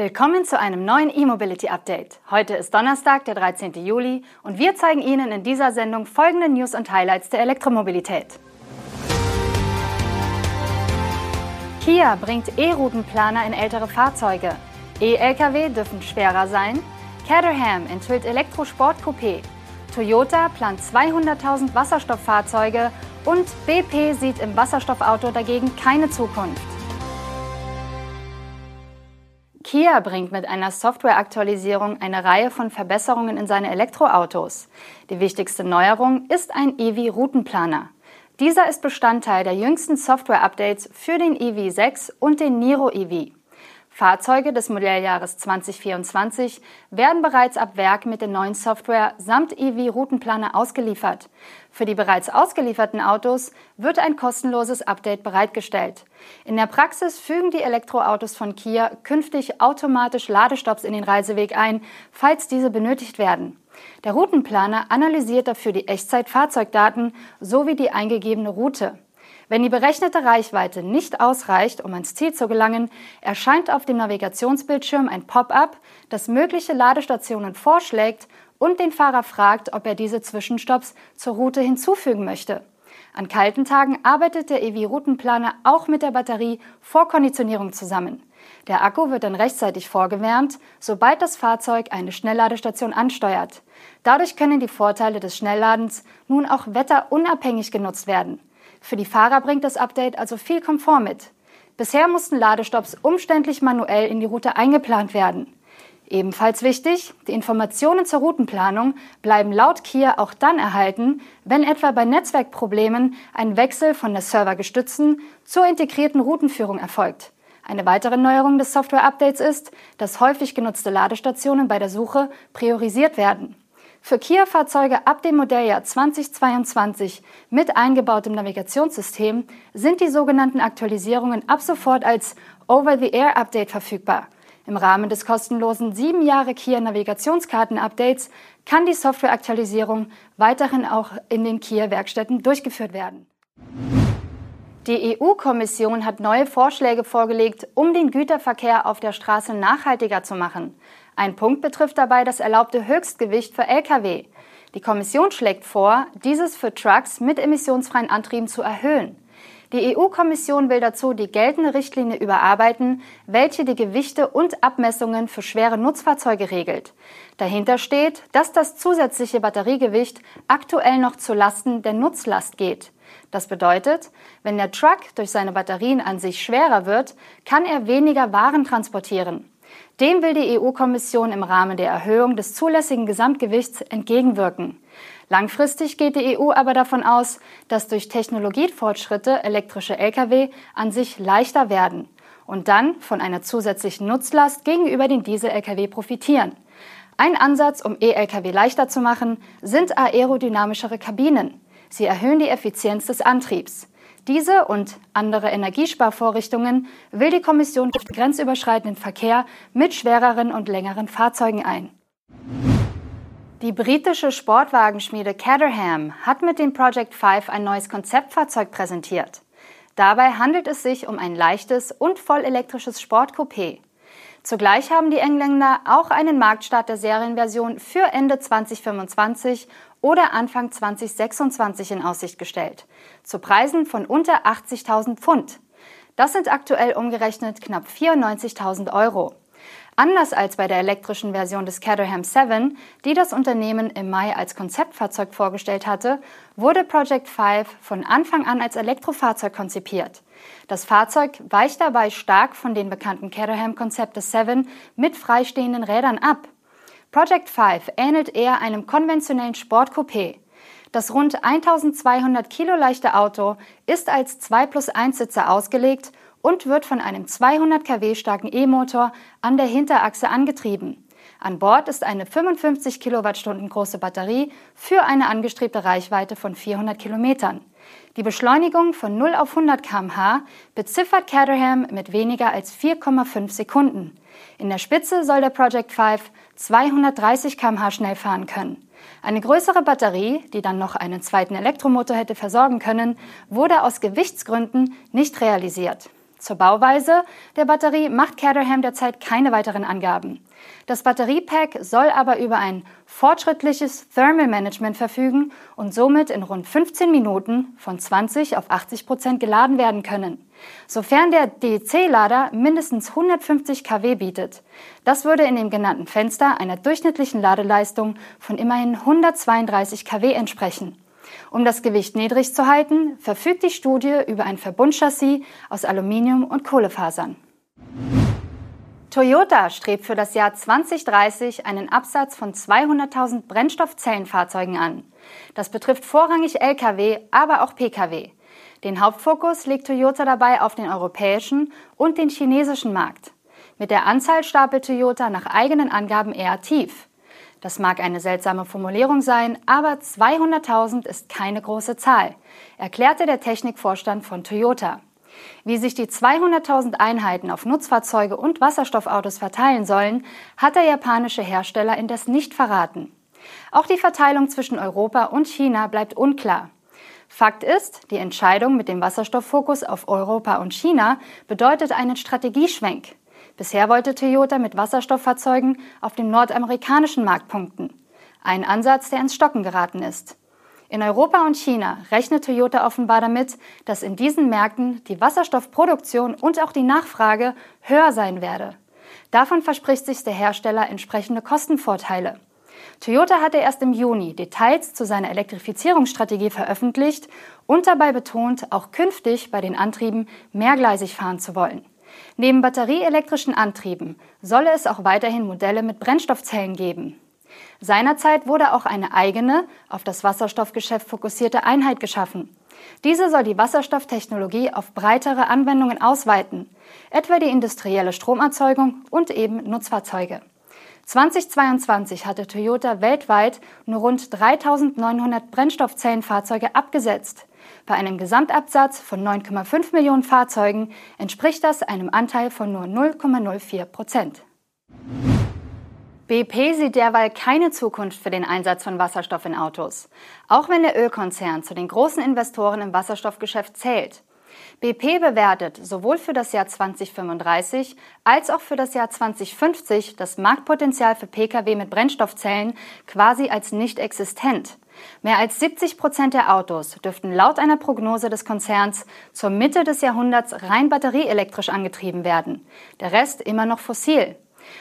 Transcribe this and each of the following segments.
Willkommen zu einem neuen E-Mobility Update. Heute ist Donnerstag, der 13. Juli und wir zeigen Ihnen in dieser Sendung folgende News und Highlights der Elektromobilität. Kia bringt E-Routenplaner in ältere Fahrzeuge. E-Lkw dürfen schwerer sein. Caterham enthüllt Elektrosport-Coupé. Toyota plant 200.000 Wasserstofffahrzeuge und BP sieht im Wasserstoffauto dagegen keine Zukunft. Kia bringt mit einer Softwareaktualisierung eine Reihe von Verbesserungen in seine Elektroautos. Die wichtigste Neuerung ist ein EV-Routenplaner. Dieser ist Bestandteil der jüngsten Software-Updates für den EV6 und den Niro EV. Fahrzeuge des Modelljahres 2024 werden bereits ab Werk mit der neuen Software samt EV-Routenplaner ausgeliefert. Für die bereits ausgelieferten Autos wird ein kostenloses Update bereitgestellt. In der Praxis fügen die Elektroautos von Kia künftig automatisch Ladestops in den Reiseweg ein, falls diese benötigt werden. Der Routenplaner analysiert dafür die Echtzeit-Fahrzeugdaten sowie die eingegebene Route. Wenn die berechnete Reichweite nicht ausreicht, um ans Ziel zu gelangen, erscheint auf dem Navigationsbildschirm ein Pop-up, das mögliche Ladestationen vorschlägt und den Fahrer fragt, ob er diese Zwischenstopps zur Route hinzufügen möchte. An kalten Tagen arbeitet der EV-Routenplaner auch mit der Batterie vor Konditionierung zusammen. Der Akku wird dann rechtzeitig vorgewärmt, sobald das Fahrzeug eine Schnellladestation ansteuert. Dadurch können die Vorteile des Schnellladens nun auch wetterunabhängig genutzt werden. Für die Fahrer bringt das Update also viel Komfort mit. Bisher mussten Ladestops umständlich manuell in die Route eingeplant werden. Ebenfalls wichtig, die Informationen zur Routenplanung bleiben laut Kia auch dann erhalten, wenn etwa bei Netzwerkproblemen ein Wechsel von der servergestützten zur integrierten Routenführung erfolgt. Eine weitere Neuerung des Software-Updates ist, dass häufig genutzte Ladestationen bei der Suche priorisiert werden. Für Kia-Fahrzeuge ab dem Modelljahr 2022 mit eingebautem Navigationssystem sind die sogenannten Aktualisierungen ab sofort als Over-the-Air-Update verfügbar. Im Rahmen des kostenlosen 7 Jahre Kia Navigationskarten-Updates kann die Softwareaktualisierung weiterhin auch in den Kia-Werkstätten durchgeführt werden. Die EU-Kommission hat neue Vorschläge vorgelegt, um den Güterverkehr auf der Straße nachhaltiger zu machen. Ein Punkt betrifft dabei das erlaubte Höchstgewicht für Lkw. Die Kommission schlägt vor, dieses für Trucks mit emissionsfreien Antrieben zu erhöhen. Die EU-Kommission will dazu die geltende Richtlinie überarbeiten, welche die Gewichte und Abmessungen für schwere Nutzfahrzeuge regelt. Dahinter steht, dass das zusätzliche Batteriegewicht aktuell noch zu Lasten der Nutzlast geht. Das bedeutet, wenn der Truck durch seine Batterien an sich schwerer wird, kann er weniger Waren transportieren. Dem will die EU-Kommission im Rahmen der Erhöhung des zulässigen Gesamtgewichts entgegenwirken. Langfristig geht die EU aber davon aus, dass durch Technologiefortschritte elektrische Lkw an sich leichter werden und dann von einer zusätzlichen Nutzlast gegenüber den Diesel-Lkw profitieren. Ein Ansatz, um E-Lkw leichter zu machen, sind aerodynamischere Kabinen. Sie erhöhen die Effizienz des Antriebs. Diese und andere Energiesparvorrichtungen will die Kommission auf den grenzüberschreitenden Verkehr mit schwereren und längeren Fahrzeugen ein. Die britische Sportwagenschmiede Caterham hat mit dem Project 5 ein neues Konzeptfahrzeug präsentiert. Dabei handelt es sich um ein leichtes und vollelektrisches Sportcoupé. Zugleich haben die Engländer auch einen Marktstart der Serienversion für Ende 2025 oder Anfang 2026 in Aussicht gestellt, zu Preisen von unter 80.000 Pfund. Das sind aktuell umgerechnet knapp 94.000 Euro. Anders als bei der elektrischen Version des Caterham 7, die das Unternehmen im Mai als Konzeptfahrzeug vorgestellt hatte, wurde Project 5 von Anfang an als Elektrofahrzeug konzipiert. Das Fahrzeug weicht dabei stark von den bekannten Caterham-Konzept des 7 mit freistehenden Rädern ab. Project 5 ähnelt eher einem konventionellen Sportcoupé. Das rund 1200 Kilo leichte Auto ist als 2 plus 1 Sitzer ausgelegt und wird von einem 200 kW starken E-Motor an der Hinterachse angetrieben. An Bord ist eine 55 Kilowattstunden große Batterie für eine angestrebte Reichweite von 400 Kilometern. Die Beschleunigung von 0 auf 100 km/h beziffert Caterham mit weniger als 4,5 Sekunden. In der Spitze soll der Project 5 230 km/h schnell fahren können. Eine größere Batterie, die dann noch einen zweiten Elektromotor hätte versorgen können, wurde aus Gewichtsgründen nicht realisiert. Zur Bauweise der Batterie macht Caterham derzeit keine weiteren Angaben. Das Batteriepack soll aber über ein fortschrittliches Thermal Management verfügen und somit in rund 15 Minuten von 20 auf 80 Prozent geladen werden können, sofern der DEC-Lader mindestens 150 kW bietet. Das würde in dem genannten Fenster einer durchschnittlichen Ladeleistung von immerhin 132 kW entsprechen. Um das Gewicht niedrig zu halten, verfügt die Studie über ein Verbundchassis aus Aluminium und Kohlefasern. Toyota strebt für das Jahr 2030 einen Absatz von 200.000 Brennstoffzellenfahrzeugen an. Das betrifft vorrangig Lkw, aber auch Pkw. Den Hauptfokus legt Toyota dabei auf den europäischen und den chinesischen Markt. Mit der Anzahl stapelt Toyota nach eigenen Angaben eher tief. Das mag eine seltsame Formulierung sein, aber 200.000 ist keine große Zahl, erklärte der Technikvorstand von Toyota. Wie sich die 200.000 Einheiten auf Nutzfahrzeuge und Wasserstoffautos verteilen sollen, hat der japanische Hersteller indes nicht verraten. Auch die Verteilung zwischen Europa und China bleibt unklar. Fakt ist, die Entscheidung mit dem Wasserstofffokus auf Europa und China bedeutet einen Strategieschwenk. Bisher wollte Toyota mit Wasserstofffahrzeugen auf dem nordamerikanischen Markt punkten. Ein Ansatz, der ins Stocken geraten ist. In Europa und China rechnet Toyota offenbar damit, dass in diesen Märkten die Wasserstoffproduktion und auch die Nachfrage höher sein werde. Davon verspricht sich der Hersteller entsprechende Kostenvorteile. Toyota hatte erst im Juni Details zu seiner Elektrifizierungsstrategie veröffentlicht und dabei betont, auch künftig bei den Antrieben mehrgleisig fahren zu wollen. Neben batterieelektrischen Antrieben solle es auch weiterhin Modelle mit Brennstoffzellen geben. Seinerzeit wurde auch eine eigene, auf das Wasserstoffgeschäft fokussierte Einheit geschaffen. Diese soll die Wasserstofftechnologie auf breitere Anwendungen ausweiten, etwa die industrielle Stromerzeugung und eben Nutzfahrzeuge. 2022 hatte Toyota weltweit nur rund 3900 Brennstoffzellenfahrzeuge abgesetzt. Bei einem Gesamtabsatz von 9,5 Millionen Fahrzeugen entspricht das einem Anteil von nur 0,04 Prozent. BP sieht derweil keine Zukunft für den Einsatz von Wasserstoff in Autos, auch wenn der Ölkonzern zu den großen Investoren im Wasserstoffgeschäft zählt. BP bewertet sowohl für das Jahr 2035 als auch für das Jahr 2050 das Marktpotenzial für Pkw mit Brennstoffzellen quasi als nicht existent. Mehr als 70 Prozent der Autos dürften laut einer Prognose des Konzerns zur Mitte des Jahrhunderts rein batterieelektrisch angetrieben werden. Der Rest immer noch fossil.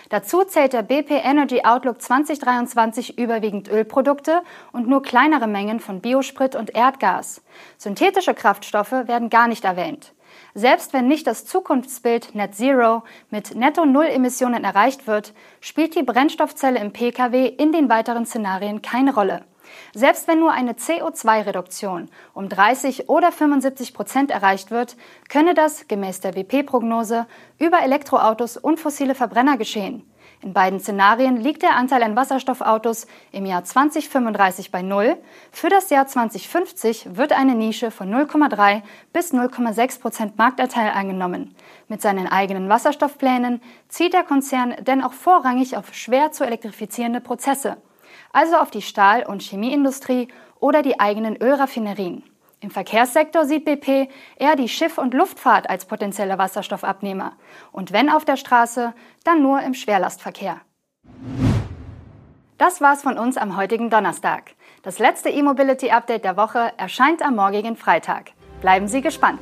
Dazu zählt der BP Energy Outlook 2023 überwiegend Ölprodukte und nur kleinere Mengen von Biosprit und Erdgas. Synthetische Kraftstoffe werden gar nicht erwähnt. Selbst wenn nicht das Zukunftsbild Net Zero mit Netto Null Emissionen erreicht wird, spielt die Brennstoffzelle im Pkw in den weiteren Szenarien keine Rolle. Selbst wenn nur eine CO2-Reduktion um 30 oder 75 Prozent erreicht wird, könne das, gemäß der WP-Prognose, über Elektroautos und fossile Verbrenner geschehen. In beiden Szenarien liegt der Anteil an Wasserstoffautos im Jahr 2035 bei Null. Für das Jahr 2050 wird eine Nische von 0,3 bis 0,6 Prozent Marktanteil eingenommen. Mit seinen eigenen Wasserstoffplänen zieht der Konzern denn auch vorrangig auf schwer zu elektrifizierende Prozesse also auf die Stahl- und Chemieindustrie oder die eigenen Ölraffinerien. Im Verkehrssektor sieht BP eher die Schiff- und Luftfahrt als potenzielle Wasserstoffabnehmer. Und wenn auf der Straße, dann nur im Schwerlastverkehr. Das war's von uns am heutigen Donnerstag. Das letzte E-Mobility-Update der Woche erscheint am morgigen Freitag. Bleiben Sie gespannt.